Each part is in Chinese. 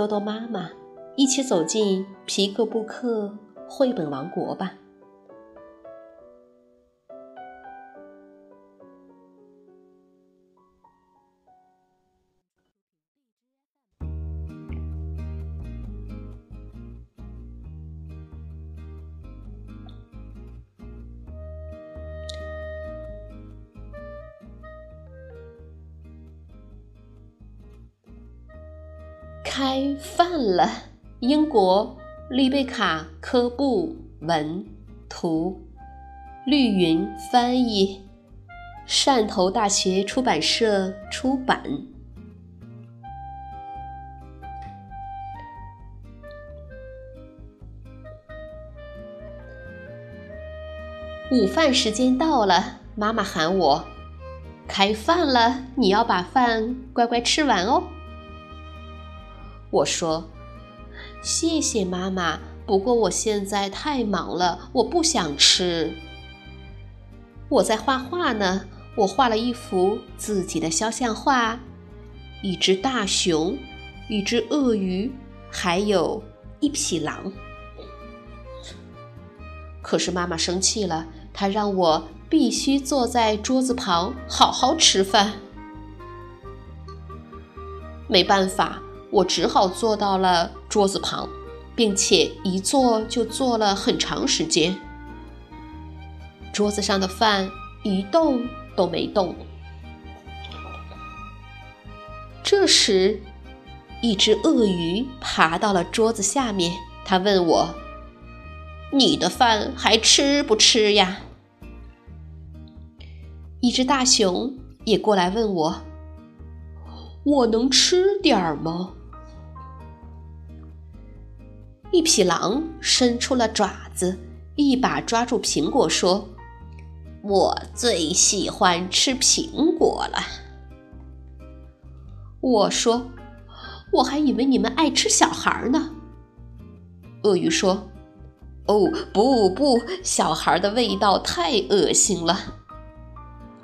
多多妈妈，一起走进皮克布克绘本王国吧。开饭了！英国丽贝卡·科布文图，绿云翻译，汕头大学出版社出版。午饭时间到了，妈妈喊我：“开饭了，你要把饭乖乖吃完哦。”我说：“谢谢妈妈，不过我现在太忙了，我不想吃。我在画画呢，我画了一幅自己的肖像画，一只大熊，一只鳄鱼，还有一匹狼。可是妈妈生气了，她让我必须坐在桌子旁好好吃饭。没办法。”我只好坐到了桌子旁，并且一坐就坐了很长时间。桌子上的饭一动都没动。这时，一只鳄鱼爬到了桌子下面，它问我：“你的饭还吃不吃呀？”一只大熊也过来问我：“我能吃点儿吗？”一匹狼伸出了爪子，一把抓住苹果，说：“我最喜欢吃苹果了。”我说：“我还以为你们爱吃小孩呢。”鳄鱼说：“哦，不不，小孩的味道太恶心了。”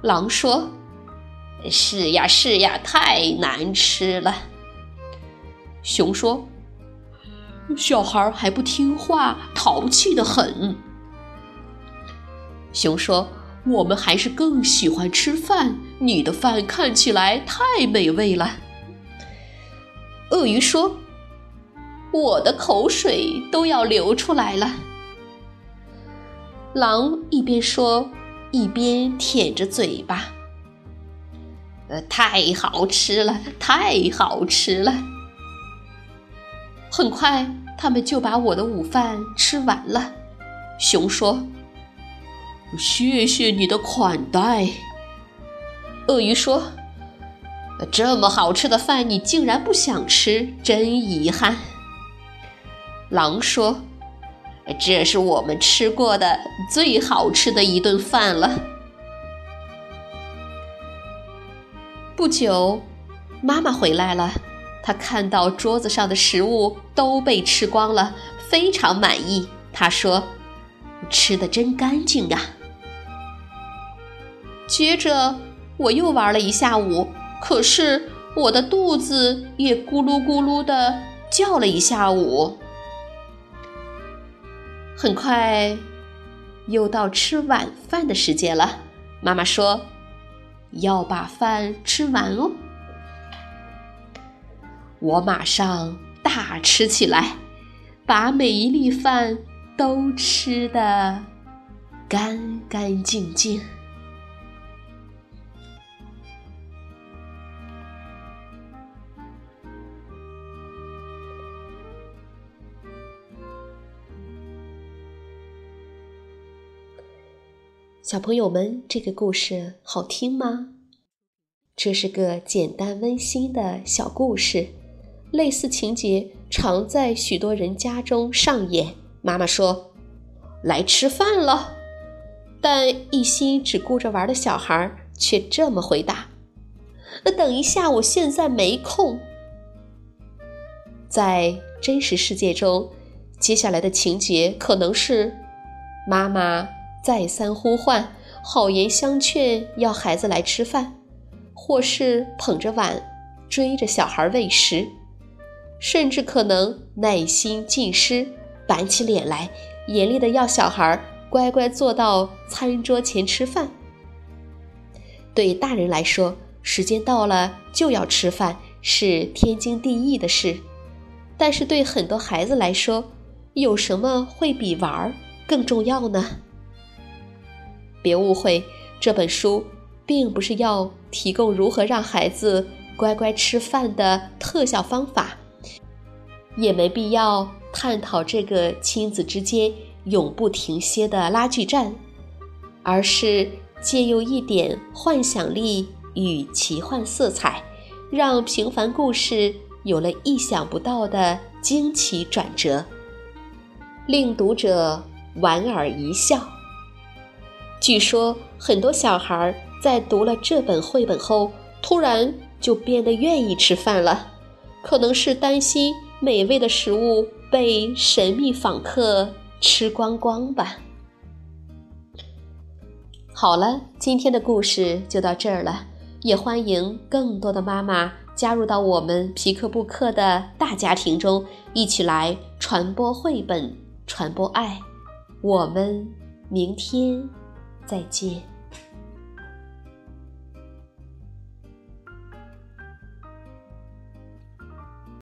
狼说：“是呀是呀，太难吃了。”熊说。小孩还不听话，淘气的很。熊说：“我们还是更喜欢吃饭，你的饭看起来太美味了。”鳄鱼说：“我的口水都要流出来了。”狼一边说，一边舔着嘴巴：“呃，太好吃了，太好吃了。”很快，他们就把我的午饭吃完了。熊说：“谢谢你的款待。”鳄鱼说：“这么好吃的饭，你竟然不想吃，真遗憾。”狼说：“这是我们吃过的最好吃的一顿饭了。”不久，妈妈回来了。他看到桌子上的食物都被吃光了，非常满意。他说：“吃的真干净呀。”接着我又玩了一下午，可是我的肚子也咕噜咕噜的叫了一下午。很快又到吃晚饭的时间了，妈妈说：“要把饭吃完哦。”我马上大吃起来，把每一粒饭都吃得干干净净。小朋友们，这个故事好听吗？这是个简单温馨的小故事。类似情节常在许多人家中上演。妈妈说：“来吃饭了。”但一心只顾着玩的小孩却这么回答：“那等一下，我现在没空。”在真实世界中，接下来的情节可能是妈妈再三呼唤、好言相劝，要孩子来吃饭，或是捧着碗追着小孩喂食，甚至可能耐心尽失，板起脸来，严厉的要小孩。乖乖坐到餐桌前吃饭。对大人来说，时间到了就要吃饭是天经地义的事；但是对很多孩子来说，有什么会比玩儿更重要呢？别误会，这本书并不是要提供如何让孩子乖乖吃饭的特效方法，也没必要探讨这个亲子之间。永不停歇的拉锯战，而是借用一点幻想力与奇幻色彩，让平凡故事有了意想不到的惊奇转折，令读者莞尔一笑。据说很多小孩在读了这本绘本后，突然就变得愿意吃饭了，可能是担心美味的食物被神秘访客。吃光光吧。好了，今天的故事就到这儿了，也欢迎更多的妈妈加入到我们皮克布克的大家庭中，一起来传播绘本，传播爱。我们明天再见。